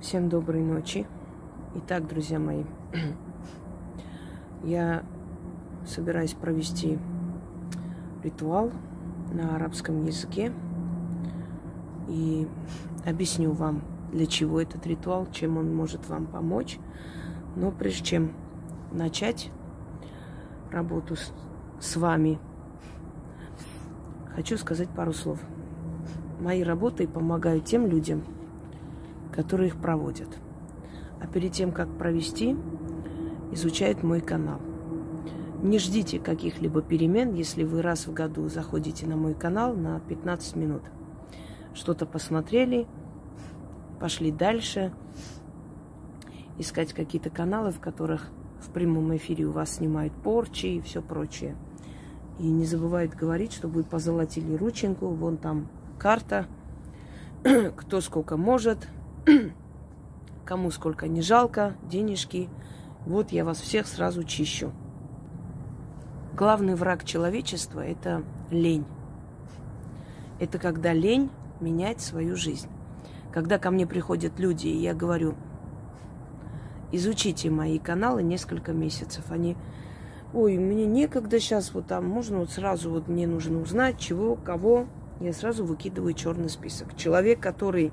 Всем доброй ночи. Итак, друзья мои, я собираюсь провести ритуал на арабском языке и объясню вам, для чего этот ритуал, чем он может вам помочь. Но прежде чем начать работу с, с вами, хочу сказать пару слов. Мои работы помогают тем людям, которые их проводят. А перед тем, как провести, изучают мой канал. Не ждите каких-либо перемен, если вы раз в году заходите на мой канал на 15 минут. Что-то посмотрели, пошли дальше, искать какие-то каналы, в которых в прямом эфире у вас снимают порчи и все прочее. И не забывают говорить, что вы позолотили рученьку, вон там карта, кто сколько может, кому сколько не жалко, денежки. Вот я вас всех сразу чищу. Главный враг человечества – это лень. Это когда лень менять свою жизнь. Когда ко мне приходят люди, и я говорю, изучите мои каналы несколько месяцев. Они, ой, мне некогда сейчас вот там, можно вот сразу вот мне нужно узнать, чего, кого. Я сразу выкидываю черный список. Человек, который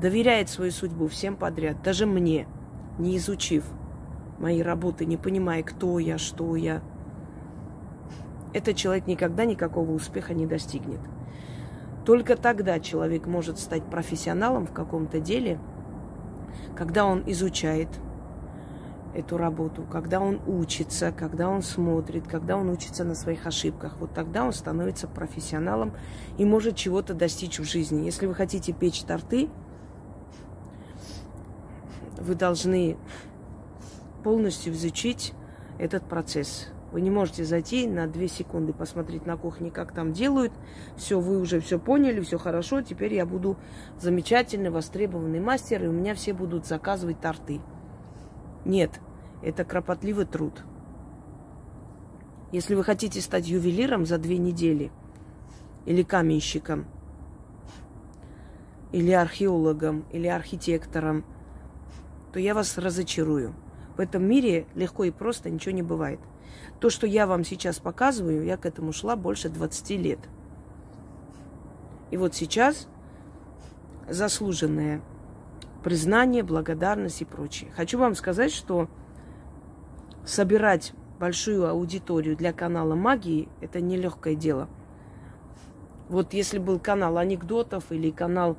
доверяет свою судьбу всем подряд, даже мне, не изучив мои работы, не понимая, кто я, что я, этот человек никогда никакого успеха не достигнет. Только тогда человек может стать профессионалом в каком-то деле, когда он изучает эту работу, когда он учится, когда он смотрит, когда он учится на своих ошибках. Вот тогда он становится профессионалом и может чего-то достичь в жизни. Если вы хотите печь торты, вы должны полностью изучить этот процесс. Вы не можете зайти на две секунды посмотреть на кухне, как там делают. Все, вы уже все поняли, все хорошо. Теперь я буду замечательный, востребованный мастер, и у меня все будут заказывать торты. Нет, это кропотливый труд. Если вы хотите стать ювелиром за две недели, или каменщиком, или археологом, или архитектором – то я вас разочарую. В этом мире легко и просто ничего не бывает. То, что я вам сейчас показываю, я к этому шла больше 20 лет. И вот сейчас заслуженное признание, благодарность и прочее. Хочу вам сказать, что собирать большую аудиторию для канала магии – это нелегкое дело. Вот если был канал анекдотов или канал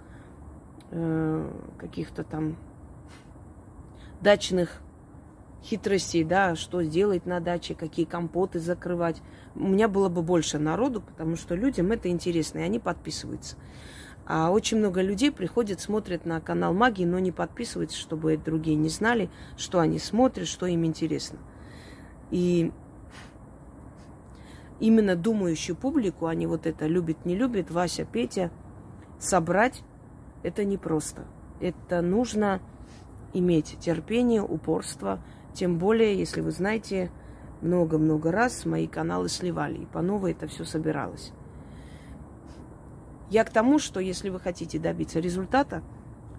э, каких-то там дачных хитростей, да, что сделать на даче, какие компоты закрывать. У меня было бы больше народу, потому что людям это интересно, и они подписываются. А очень много людей приходят, смотрят на канал магии, но не подписываются, чтобы другие не знали, что они смотрят, что им интересно. И именно думающую публику, они вот это любят, не любят, Вася, Петя, собрать, это непросто. Это нужно иметь терпение, упорство. Тем более, если вы знаете, много-много раз мои каналы сливали, и по новой это все собиралось. Я к тому, что если вы хотите добиться результата,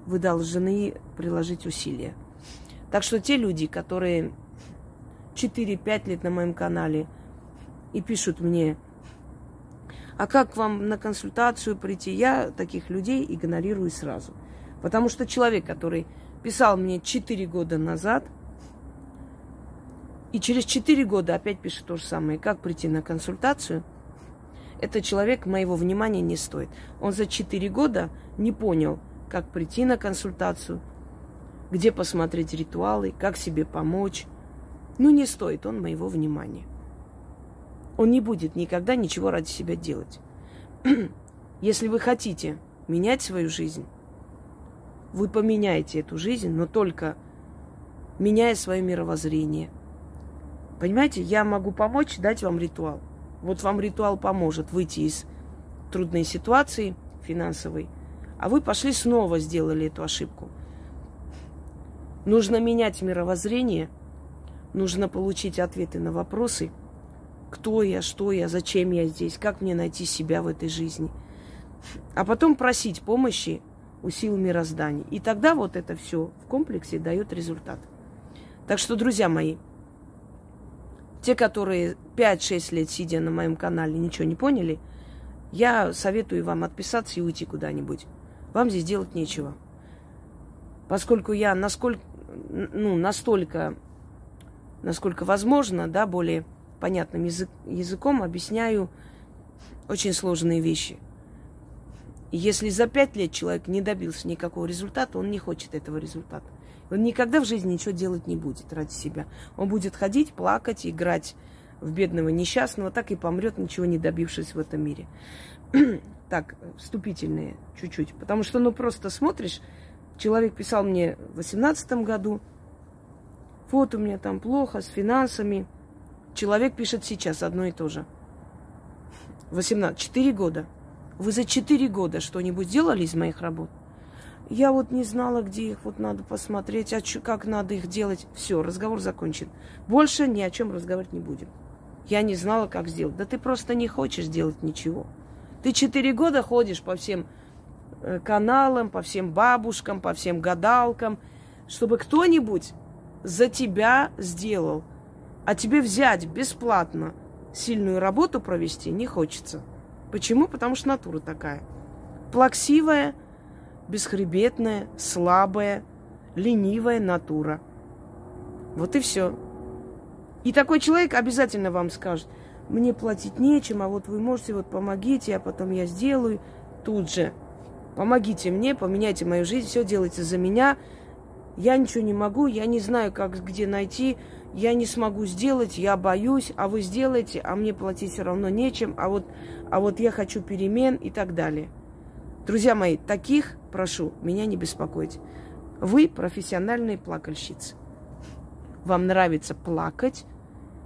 вы должны приложить усилия. Так что те люди, которые 4-5 лет на моем канале и пишут мне, а как вам на консультацию прийти, я таких людей игнорирую сразу. Потому что человек, который писал мне 4 года назад, и через 4 года опять пишет то же самое. Как прийти на консультацию? Этот человек моего внимания не стоит. Он за 4 года не понял, как прийти на консультацию, где посмотреть ритуалы, как себе помочь. Ну, не стоит он моего внимания. Он не будет никогда ничего ради себя делать. Если вы хотите менять свою жизнь, вы поменяете эту жизнь, но только меняя свое мировоззрение. Понимаете, я могу помочь, дать вам ритуал. Вот вам ритуал поможет выйти из трудной ситуации финансовой, а вы пошли снова сделали эту ошибку. Нужно менять мировоззрение, нужно получить ответы на вопросы, кто я, что я, зачем я здесь, как мне найти себя в этой жизни. А потом просить помощи у сил мироздания. И тогда вот это все в комплексе дает результат. Так что, друзья мои, те, которые 5-6 лет сидя на моем канале, ничего не поняли, я советую вам отписаться и уйти куда-нибудь. Вам здесь делать нечего. Поскольку я насколько, ну, настолько, насколько возможно, да, более понятным язык, языком объясняю очень сложные вещи. И если за пять лет человек не добился никакого результата, он не хочет этого результата. Он никогда в жизни ничего делать не будет ради себя. Он будет ходить, плакать, играть в бедного несчастного, так и помрет, ничего не добившись в этом мире. так, вступительные чуть-чуть. Потому что, ну, просто смотришь, человек писал мне в восемнадцатом году, вот у меня там плохо с финансами. Человек пишет сейчас одно и то же. 18, 4 года. Вы за 4 года что-нибудь сделали из моих работ? Я вот не знала, где их вот надо посмотреть, а чё, как надо их делать. Все, разговор закончен. Больше ни о чем разговаривать не будем. Я не знала, как сделать. Да ты просто не хочешь делать ничего. Ты четыре года ходишь по всем э, каналам, по всем бабушкам, по всем гадалкам, чтобы кто-нибудь за тебя сделал. А тебе взять бесплатно сильную работу провести не хочется. Почему? Потому что натура такая. Плаксивая, бесхребетная, слабая, ленивая натура. Вот и все. И такой человек обязательно вам скажет, мне платить нечем, а вот вы можете, вот помогите, а потом я сделаю тут же. Помогите мне, поменяйте мою жизнь, все делайте за меня. Я ничего не могу, я не знаю, как где найти, я не смогу сделать, я боюсь, а вы сделаете, а мне платить все равно нечем, а вот, а вот я хочу перемен и так далее. Друзья мои, таких, прошу, меня не беспокоить. Вы профессиональные плакальщицы. Вам нравится плакать,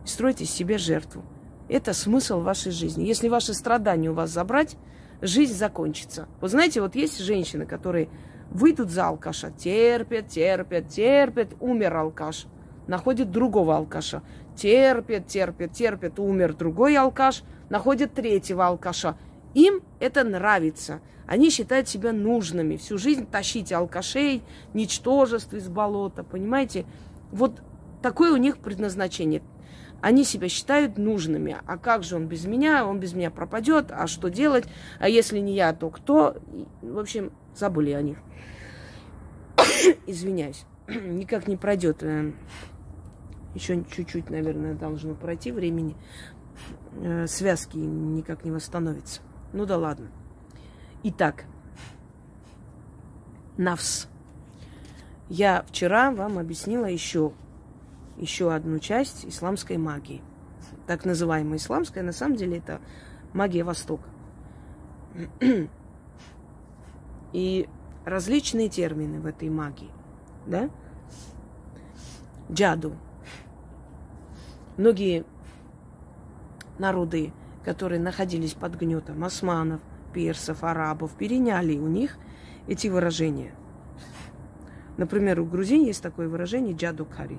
строить из себя жертву. Это смысл вашей жизни. Если ваши страдания у вас забрать, жизнь закончится. Вот знаете, вот есть женщины, которые выйдут за алкаша, терпят, терпят, терпят, умер алкаш, находит другого алкаша, терпят, терпят, терпят, умер другой алкаш, находит третьего алкаша. Им это нравится. Они считают себя нужными. Всю жизнь тащить алкашей, ничтожеств из болота, понимаете? Вот такое у них предназначение. Они себя считают нужными. А как же он без меня? Он без меня пропадет. А что делать? А если не я, то кто? В общем, забыли о них. Извиняюсь. Никак не пройдет. Еще чуть-чуть, наверное, должно пройти времени. Э, связки никак не восстановятся. Ну да ладно. Итак, Навс. Я вчера вам объяснила еще, еще одну часть исламской магии. Так называемая исламская, на самом деле это магия Востока. И различные термины в этой магии. Да? Джаду. Многие народы, которые находились под гнетом османов – персов, арабов, переняли у них эти выражения. Например, у грузин есть такое выражение джадукари,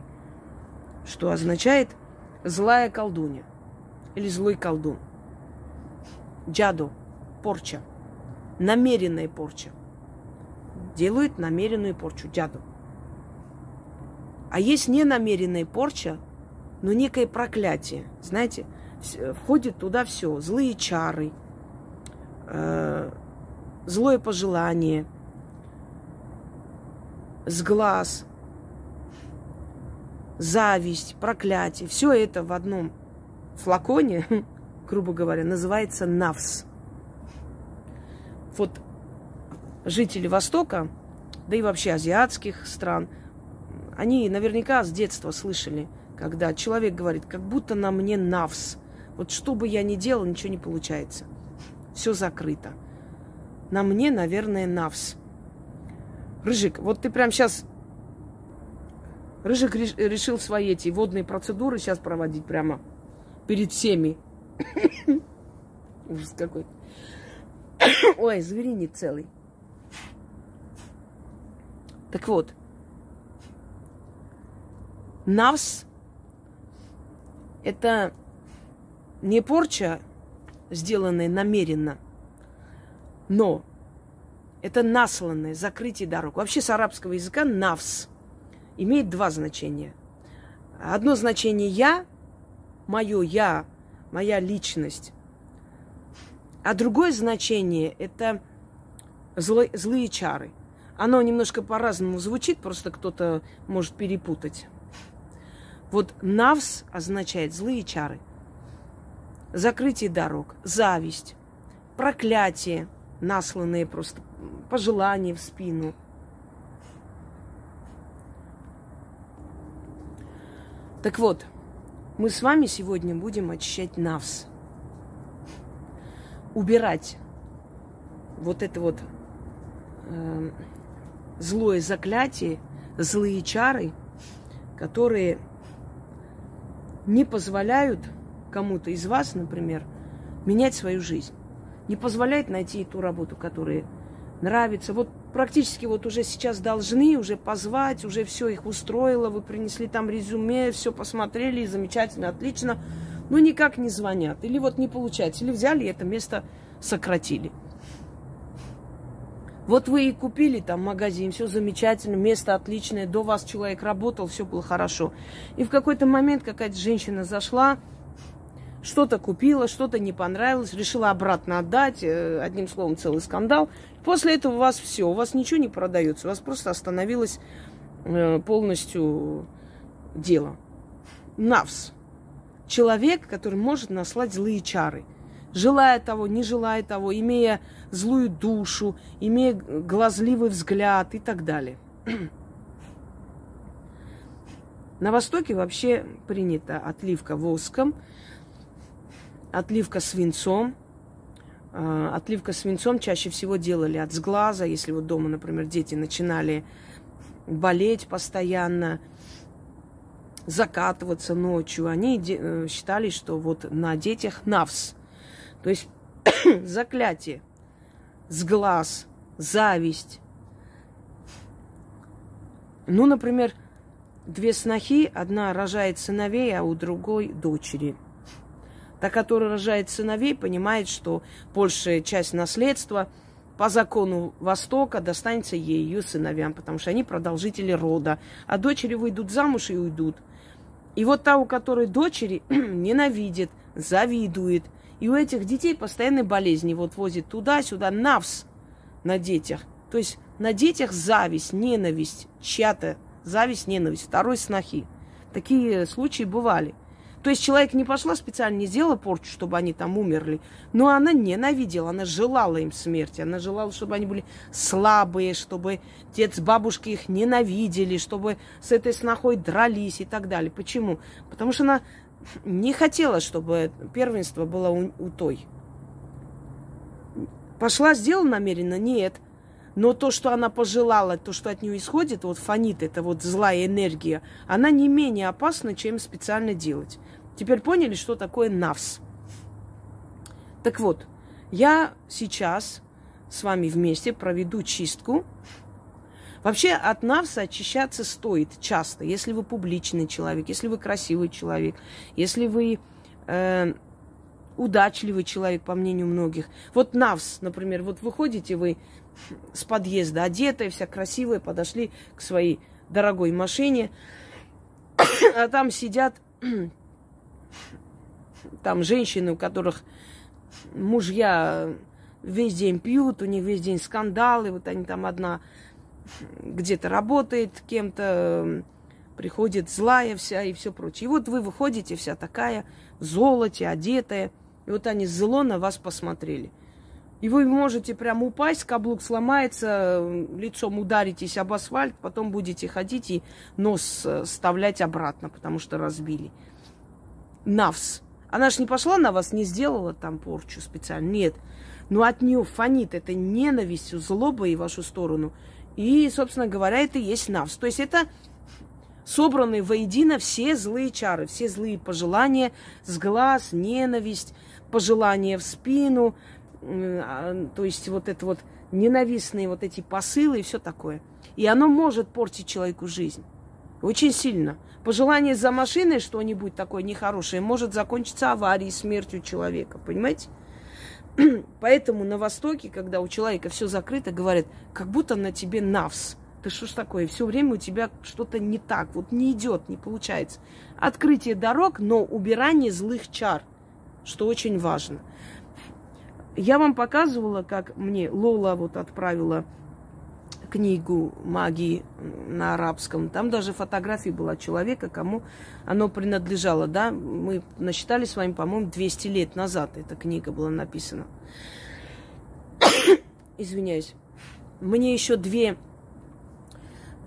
что означает злая колдунья или злой колдун. Джаду – порча, намеренная порча. Делают намеренную порчу, джаду. А есть ненамеренная порча, но некое проклятие. Знаете, входит туда все. Злые чары – э, злое пожелание, сглаз, зависть, проклятие. Все это в одном флаконе, грубо говоря, называется навс. Вот жители Востока, да и вообще азиатских стран, они наверняка с детства слышали, когда человек говорит, как будто на мне навс. Вот что бы я ни делал, ничего не получается все закрыто. На мне, наверное, навс. Рыжик, вот ты прям сейчас... Рыжик решил свои эти водные процедуры сейчас проводить прямо перед всеми. Ужас какой. Ой, зверинец целый. Так вот, навс – это не порча сделанное намеренно. Но Это насланное, закрытие дорог. Вообще с арабского языка навс имеет два значения. Одно значение я, мое я, моя личность. А другое значение это зло, злые чары. Оно немножко по-разному звучит, просто кто-то может перепутать. Вот навс означает злые чары. Закрытие дорог, зависть, проклятие, насланные просто пожелания в спину. Так вот, мы с вами сегодня будем очищать навс. Убирать вот это вот э, злое заклятие, злые чары, которые не позволяют кому-то из вас, например, менять свою жизнь. Не позволяет найти ту работу, которая нравится. Вот практически вот уже сейчас должны уже позвать, уже все их устроило, вы принесли там резюме, все посмотрели, замечательно, отлично, но никак не звонят. Или вот не получается, или взяли это место сократили. Вот вы и купили там магазин, все замечательно, место отличное, до вас человек работал, все было хорошо. И в какой-то момент какая-то женщина зашла, что-то купила, что-то не понравилось, решила обратно отдать, э, одним словом, целый скандал. После этого у вас все, у вас ничего не продается, у вас просто остановилось э, полностью дело. Навс. Человек, который может наслать злые чары – желая того, не желая того, имея злую душу, имея глазливый взгляд и так далее. На Востоке вообще принята отливка воском, отливка свинцом. А, отливка свинцом чаще всего делали от сглаза, если вот дома, например, дети начинали болеть постоянно, закатываться ночью. Они э, считали, что вот на детях навс то есть заклятие, сглаз, зависть. Ну, например, две снохи, одна рожает сыновей, а у другой дочери. Та, которая рожает сыновей, понимает, что большая часть наследства по закону Востока достанется ей, ее сыновьям, потому что они продолжители рода. А дочери выйдут замуж и уйдут. И вот та, у которой дочери ненавидит, завидует – и у этих детей постоянные болезни. Вот возит туда-сюда, навс на детях. То есть на детях зависть, ненависть, чья-то зависть, ненависть, второй снохи. Такие случаи бывали. То есть человек не пошла специально, не сделала порчу, чтобы они там умерли, но она ненавидела, она желала им смерти, она желала, чтобы они были слабые, чтобы дед с бабушкой их ненавидели, чтобы с этой снохой дрались и так далее. Почему? Потому что она не хотела, чтобы первенство было у, у той. Пошла, сделала намеренно? Нет. Но то, что она пожелала, то, что от нее исходит, вот фонит, это вот злая энергия, она не менее опасна, чем специально делать. Теперь поняли, что такое навс? Так вот, я сейчас с вами вместе проведу чистку Вообще от навса очищаться стоит часто, если вы публичный человек, если вы красивый человек, если вы э, удачливый человек, по мнению многих. Вот навс, например, вот выходите вы с подъезда, одетая, вся красивая, подошли к своей дорогой машине, а там сидят там женщины, у которых мужья весь день пьют, у них весь день скандалы, вот они там одна где-то работает кем-то, приходит злая вся и все прочее. И вот вы выходите вся такая в золоте, одетая, и вот они зло на вас посмотрели. И вы можете прям упасть, каблук сломается, лицом ударитесь об асфальт, потом будете ходить и нос э, вставлять обратно, потому что разбили. Навс. Она ж не пошла на вас, не сделала там порчу специально. Нет. Но от нее фонит эта ненавистью, злобой в вашу сторону – и, собственно говоря, это и есть навс. То есть это собраны воедино все злые чары, все злые пожелания, с глаз, ненависть, пожелания в спину, а, то есть вот это вот ненавистные вот эти посылы и все такое. И оно может портить человеку жизнь. Очень сильно. Пожелание за машиной что-нибудь такое нехорошее может закончиться аварией, смертью человека. Понимаете? Поэтому на Востоке, когда у человека все закрыто, говорят, как будто на тебе навс. Ты что ж такое? Все время у тебя что-то не так, вот не идет, не получается. Открытие дорог, но убирание злых чар, что очень важно. Я вам показывала, как мне Лола вот отправила книгу магии на арабском. Там даже фотография была человека, кому оно принадлежало. Да? Мы насчитали с вами, по-моему, 200 лет назад эта книга была написана. Извиняюсь. Мне еще две,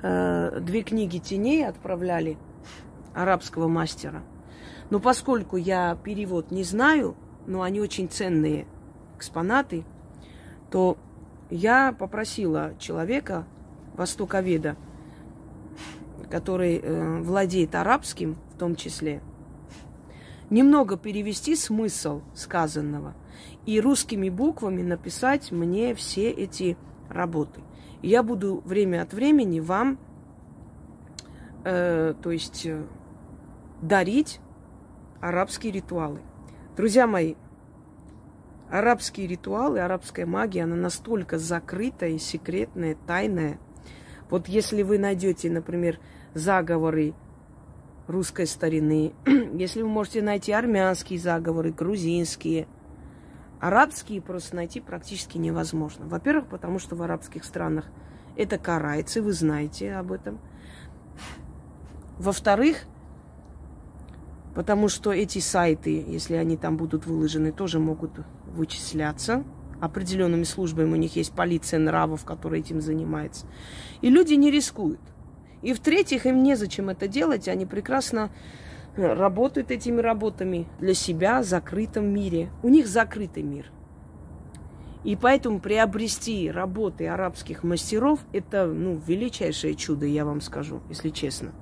э, две книги теней отправляли арабского мастера. Но поскольку я перевод не знаю, но они очень ценные экспонаты, то я попросила человека, востоковеда, который э, владеет арабским в том числе, немного перевести смысл сказанного и русскими буквами написать мне все эти работы. Я буду время от времени вам, э, то есть, э, дарить арабские ритуалы. Друзья мои, арабские ритуалы, арабская магия, она настолько закрытая, секретная, тайная. Вот если вы найдете, например, заговоры русской старины, если вы можете найти армянские заговоры, грузинские, арабские просто найти практически невозможно. Во-первых, потому что в арабских странах это карается, вы знаете об этом. Во-вторых, потому что эти сайты, если они там будут выложены, тоже могут вычисляться. Определенными службами у них есть полиция нравов, которая этим занимается. И люди не рискуют. И в-третьих, им незачем это делать, они прекрасно э, работают этими работами для себя в закрытом мире. У них закрытый мир. И поэтому приобрести работы арабских мастеров – это ну, величайшее чудо, я вам скажу, если честно.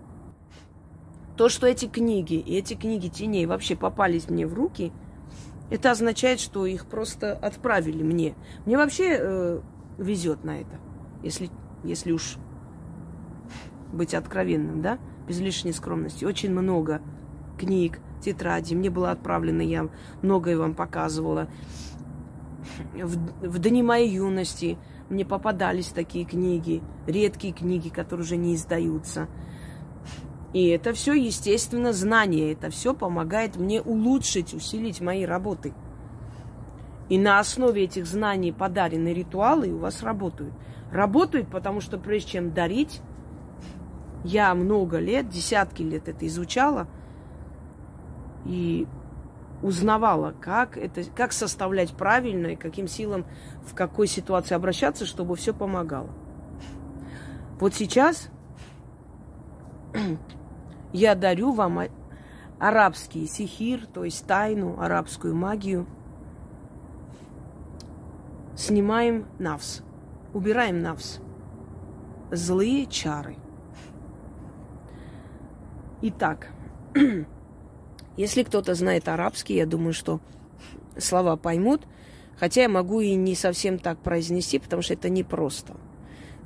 То, что эти книги и эти книги теней вообще попались мне в руки – это означает, что их просто отправили мне. Мне вообще э, везет на это, если, если уж быть откровенным, да, без лишней скромности. Очень много книг, тетрадей. Мне было отправлено, я многое вам показывала. В, в дни моей юности мне попадались такие книги, редкие книги, которые уже не издаются. И это все, естественно, знание. Это все помогает мне улучшить, усилить мои работы. И на основе этих знаний подаренные ритуалы у вас работают. Работают, потому что прежде чем дарить, я много лет, десятки лет это изучала и узнавала, как, это, как составлять правильно и каким силам, в какой ситуации обращаться, чтобы все помогало. Вот сейчас я дарю вам арабский сихир, то есть тайну, арабскую магию. Снимаем навс, убираем навс, злые чары. Итак, если кто-то знает арабский, я думаю, что слова поймут, хотя я могу и не совсем так произнести, потому что это непросто.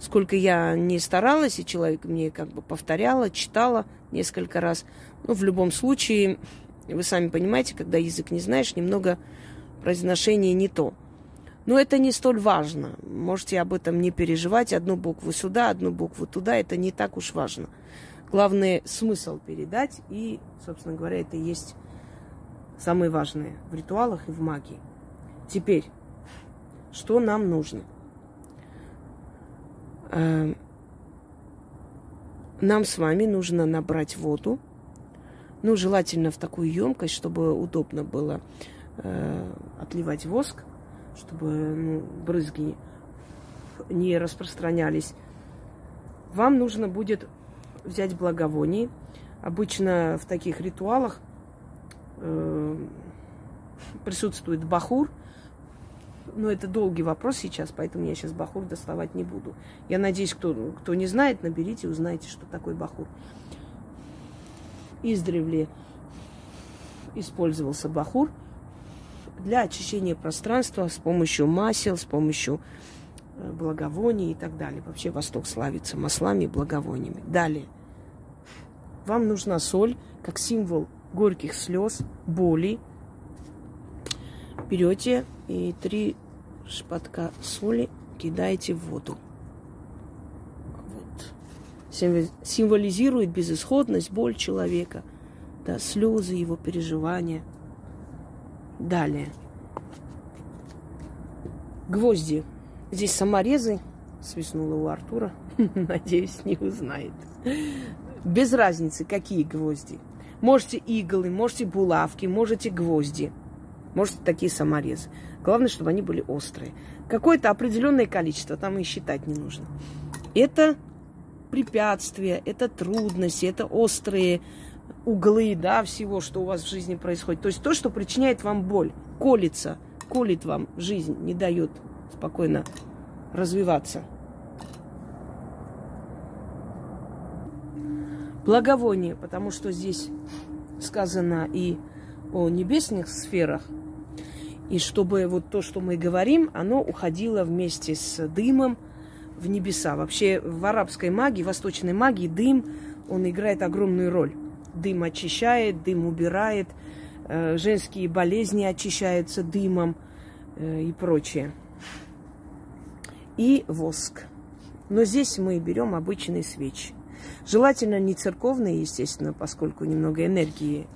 Сколько я не старалась, и человек мне как бы повторяла, читала несколько раз. Но в любом случае, вы сами понимаете, когда язык не знаешь, немного произношение не то. Но это не столь важно. Можете об этом не переживать. Одну букву сюда, одну букву туда. Это не так уж важно. Главное смысл передать. И, собственно говоря, это и есть самое важное в ритуалах и в магии. Теперь, что нам нужно? Эм, нам с вами нужно набрать воду, ну, желательно в такую емкость, чтобы удобно было э, отливать воск, чтобы ну, брызги не распространялись. Вам нужно будет взять благовоние. Обычно в таких ритуалах э, присутствует бахур – но это долгий вопрос сейчас, поэтому я сейчас бахур доставать не буду. Я надеюсь, кто, кто не знает, наберите, узнаете, что такое бахур. Издревле использовался бахур для очищения пространства с помощью масел, с помощью э, благовоний и так далее. Вообще Восток славится маслами и благовониями. Далее. Вам нужна соль как символ горьких слез, боли. Берете и три шпатка соли кидаете в воду. Вот. Символизирует безысходность, боль человека, да, слезы, его переживания. Далее. Гвозди. Здесь саморезы, свистнула у Артура. Надеюсь, не узнает. Без разницы, какие гвозди. Можете иглы, можете булавки, можете гвозди. Можете такие саморезы. Главное, чтобы они были острые. Какое-то определенное количество, там и считать не нужно. Это препятствия, это трудности, это острые углы, да, всего, что у вас в жизни происходит. То есть то, что причиняет вам боль, колется, колит вам жизнь, не дает спокойно развиваться. Благовоние, потому что здесь сказано и о небесных сферах, и чтобы вот то, что мы говорим, оно уходило вместе с дымом в небеса. Вообще в арабской магии, восточной магии дым, он играет огромную роль. Дым очищает, дым убирает, э, женские болезни очищаются дымом э, и прочее. И воск. Но здесь мы берем обычные свечи. Желательно не церковные, естественно, поскольку немного энергии,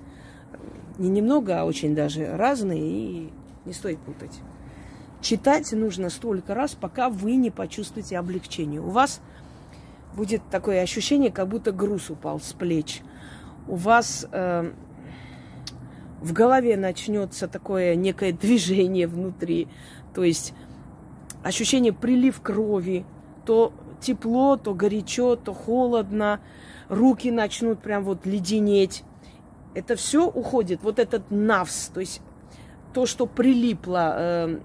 не немного, а очень даже разные, и не стоит путать. Читать нужно столько раз, пока вы не почувствуете облегчение. У вас будет такое ощущение, как будто груз упал с плеч. У вас э, в голове начнется такое некое движение внутри, то есть ощущение прилив крови, то тепло, то горячо, то холодно, руки начнут прям вот леденеть. Это все уходит, вот этот навс, то есть то, что прилипло, э,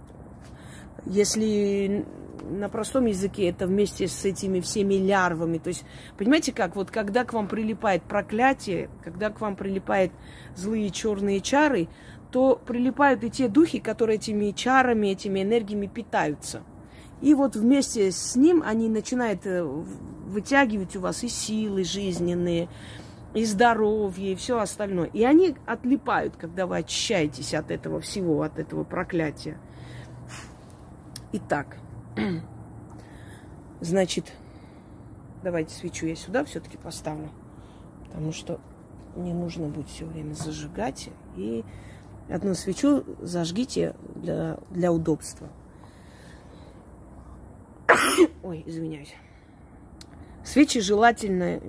если на простом языке это вместе с этими всеми лярвами. То есть, понимаете как, вот когда к вам прилипает проклятие, когда к вам прилипают злые черные чары, то прилипают и те духи, которые этими чарами, этими энергиями питаются. И вот вместе с ним они начинают э, вытягивать у вас и силы жизненные, и здоровье, и все остальное. И они отлипают, когда вы очищаетесь от этого всего, от этого проклятия. Итак, значит, давайте свечу я сюда все-таки поставлю, потому что не нужно будет все время зажигать. И одну свечу зажгите для, для удобства. Ой, извиняюсь. Свечи желательно,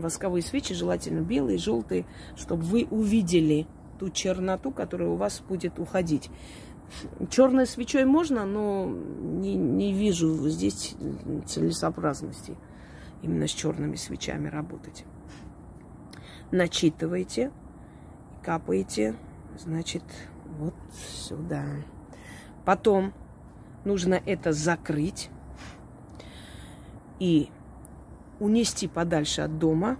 восковые свечи желательно белые, желтые, чтобы вы увидели ту черноту, которая у вас будет уходить. Черной свечой можно, но не, не вижу здесь целесообразности именно с черными свечами работать. Начитывайте, капаете, значит, вот сюда. Потом нужно это закрыть и унести подальше от дома.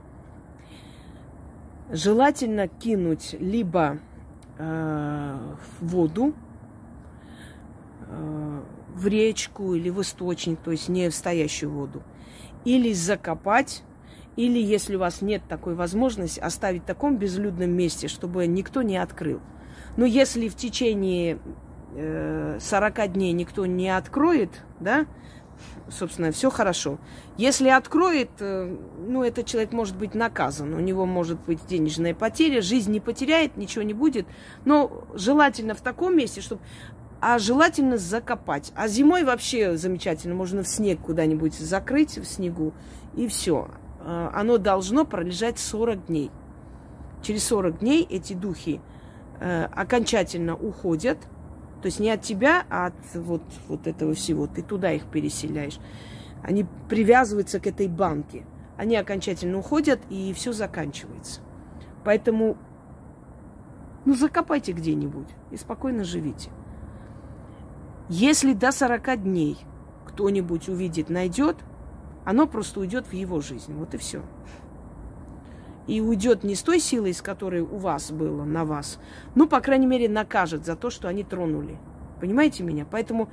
Желательно кинуть либо э, в воду, э, в речку или в источник, то есть не в стоящую воду, или закопать, или, если у вас нет такой возможности, оставить в таком безлюдном месте, чтобы никто не открыл. Но если в течение 40 э, дней никто не откроет, да, собственно, все хорошо. Если откроет, э, ну, этот человек может быть наказан, у него может быть денежная потеря, жизнь не потеряет, ничего не будет, но желательно в таком месте, чтобы а желательно закопать. А зимой вообще замечательно, можно в снег куда-нибудь закрыть, в снегу, и все. Э, оно должно пролежать 40 дней. Через 40 дней эти духи окончательно уходят – то есть не от тебя, а от вот, вот этого всего. Ты туда их переселяешь. Они привязываются к этой банке. Они окончательно уходят, и все заканчивается. Поэтому, ну, закопайте где-нибудь и спокойно живите. Если до 40 дней кто-нибудь увидит, найдет, оно просто уйдет в его жизнь. Вот и все и уйдет не с той силой, с которой у вас было, на вас, ну, по крайней мере, накажет за то, что они тронули. Понимаете меня? Поэтому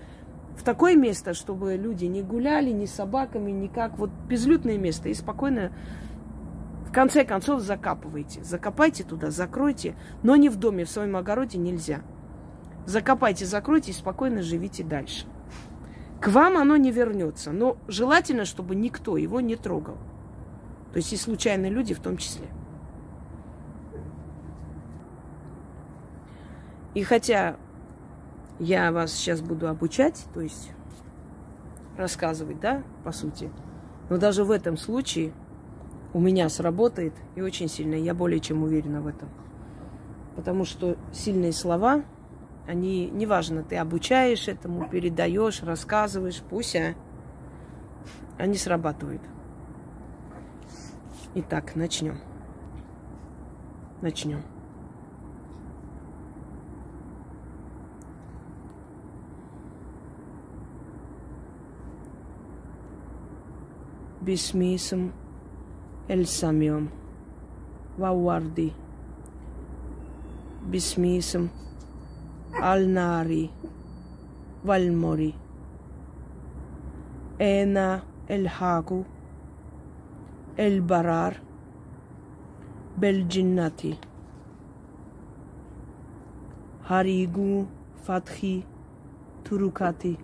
в такое место, чтобы люди не гуляли ни собаками, никак, вот безлюдное место, и спокойно, в конце концов, закапывайте. Закопайте туда, закройте, но не в доме, в своем огороде нельзя. закопайте, закройте и спокойно живите дальше. К вам оно не вернется, но желательно, чтобы никто его не трогал. То есть и случайные люди в том числе. И хотя я вас сейчас буду обучать, то есть рассказывать, да, по сути, но даже в этом случае у меня сработает и очень сильно. Я более чем уверена в этом. Потому что сильные слова, они, неважно, ты обучаешь этому, передаешь, рассказываешь, пусть, а, они срабатывают. Итак, начнем. Начнем. Бисмисм Эль-Самиом Вауарди Бисмисм Аль-Нари Вальмори Эна Эль-Хагу Эль-Барар Белджиннати Харигу Фатхи Турукати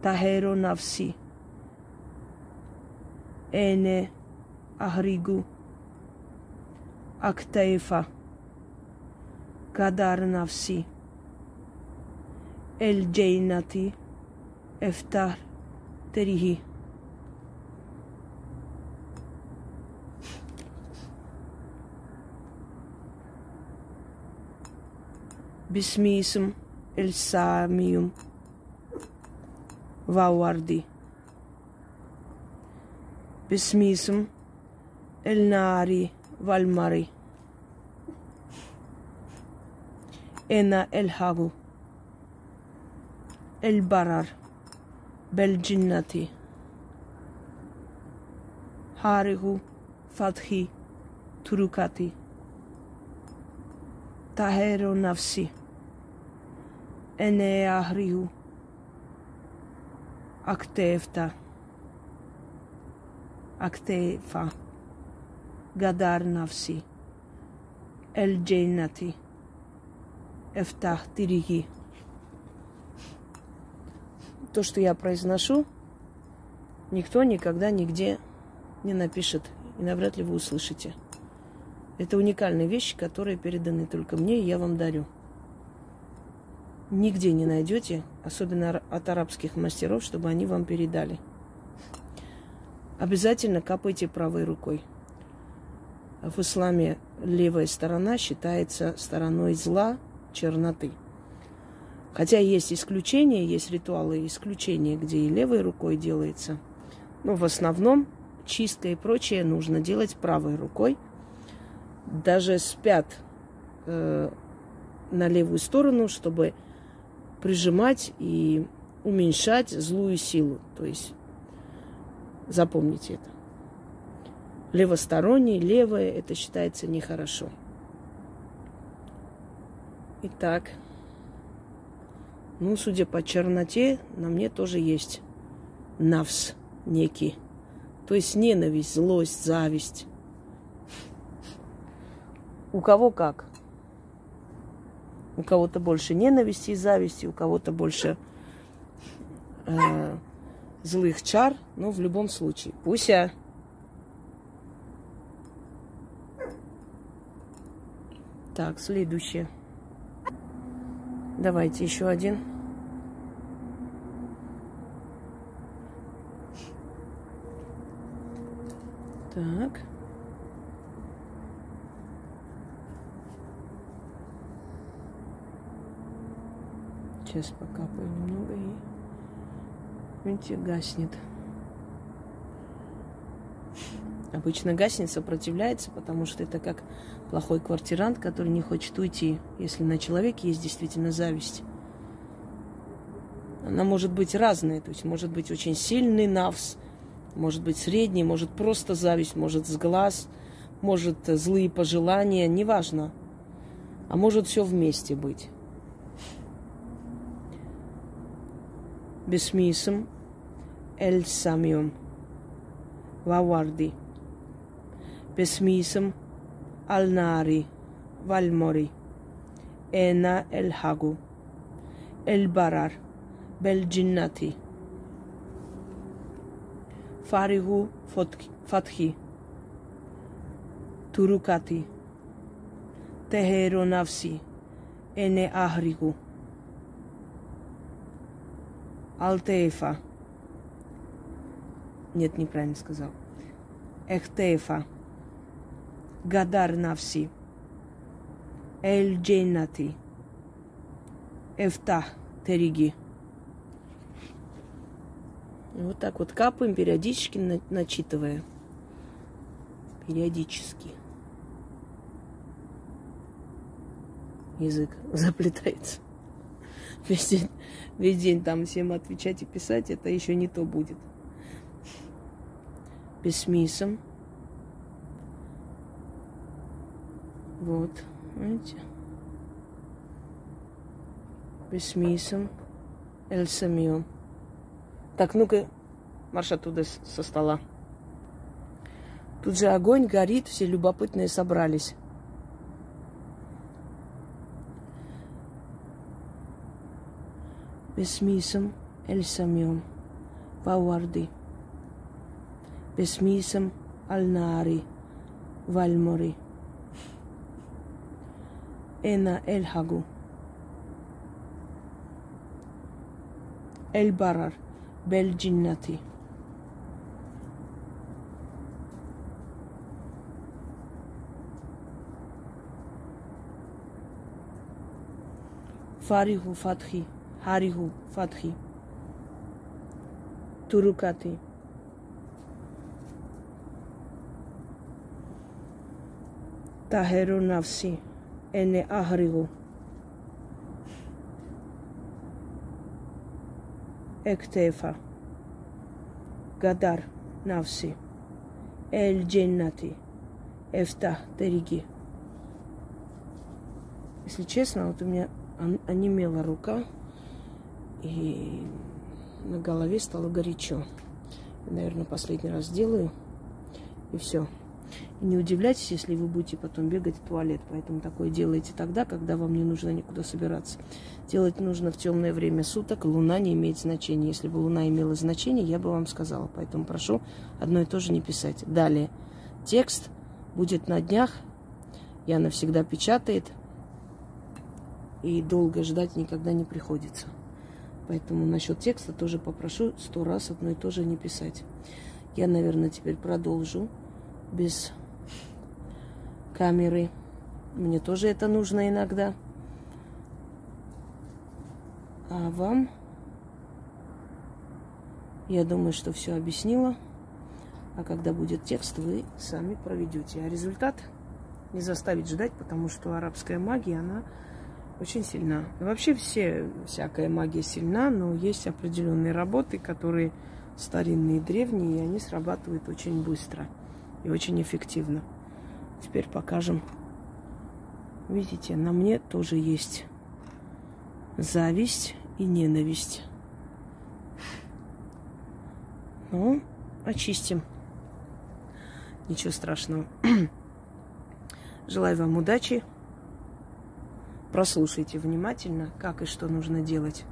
Тахеро Навси Эне Ахригу Актаифа Кадар Навси Эль Джейнати Эфтар بسميسم الساميوم ووردي بسميسم الناري والمري. إنا الهابو. البرر. بالجناتي هارغو فتحي تركتي تاهيرو نفسي. εννέα αγρίου. Ακτεύτα. Ακτεύα. Γαντάρναυση. Эфтах Εφτάχτηριγή. То, что я произношу, никто никогда нигде не напишет. И навряд ли вы услышите. Это уникальные вещи, которые переданы только мне, и я вам дарю. Нигде не найдете, особенно от арабских мастеров, чтобы они вам передали – Обязательно капайте правой рукой. В исламе левая сторона считается стороной зла, черноты. Хотя есть исключения, есть ритуалы исключения, где и левой рукой делается. Но в основном чистка и прочее нужно делать правой рукой. Даже спят э, на левую сторону, чтобы прижимать и уменьшать злую силу. То есть Запомните это. Левосторонний, левое, это считается нехорошо. Итак, ну, судя по черноте, на мне тоже есть навс некий. То есть ненависть, злость, зависть. У кого как? У кого-то больше ненависти и зависти, у кого-то больше э, злых чар, но в любом случае. Пуся. Так, следующее. Давайте еще один. Так. Сейчас покапаю немного и Видите, гаснет. Обычно гаснет, сопротивляется, потому что это как плохой квартирант, который не хочет уйти, если на человеке есть действительно зависть. Она может быть разная, то есть может быть очень сильный навс, может быть средний, может просто зависть, может с глаз, может злые пожелания, неважно. А может все вместе быть. Бесмисм Эль Самиум Ваварди Бесмисм Аль-Нари Вальмори эна эль хагу, эль барар, бель джиннати, фаригу фатхи, турукати, алтеефа. Нет, неправильно сказал. Эхтеефа. Гадар навси. Эль джейнати. Эфтах териги. Вот так вот капаем, периодически начитывая. Периодически. Язык заплетается. Весь день, весь день там всем отвечать и писать, это еще не то будет. Бессмисом. Вот, видите? Бессмисом. Эль Так, ну-ка, марш оттуда со стола. Тут же огонь горит, все любопытные собрались. Бесмисом Эль Самиом Вауарди. Бесмисом Аль-Нари Вальмори. Эна Эль Хагу. Эль Барар Хариhu Фатхи. Турукати. Тахеру Навси. Эне Ахригу. Эктефа. Гадар Навси. Эль Дженнати. Эфта Териги. Если честно, вот у меня онемела рука и на голове стало горячо. Наверное, последний раз сделаю, и все. И не удивляйтесь, если вы будете потом бегать в туалет. Поэтому такое делайте тогда, когда вам не нужно никуда собираться. Делать нужно в темное время суток. Луна не имеет значения. Если бы луна имела значение, я бы вам сказала. Поэтому прошу одно и то же не писать. Далее. Текст будет на днях. Я навсегда печатает. И долго ждать никогда не приходится. Поэтому насчет текста тоже попрошу сто раз одно и то же не писать. Я, наверное, теперь продолжу без камеры. Мне тоже это нужно иногда. А вам, я думаю, что все объяснила. А когда будет текст, вы сами проведете. А результат не заставить ждать, потому что арабская магия, она очень сильна. Вообще все, всякая магия сильна, но есть определенные работы, которые старинные, древние, и они срабатывают очень быстро и очень эффективно. Теперь покажем. Видите, на мне тоже есть зависть и ненависть. Ну, очистим. Ничего страшного. Желаю вам удачи. Прослушайте внимательно, как и что нужно делать.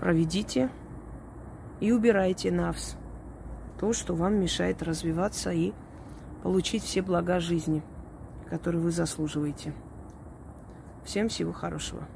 Проведите и убирайте навс. То, что вам мешает развиваться и получить все блага жизни, которые вы заслуживаете. Всем всего хорошего.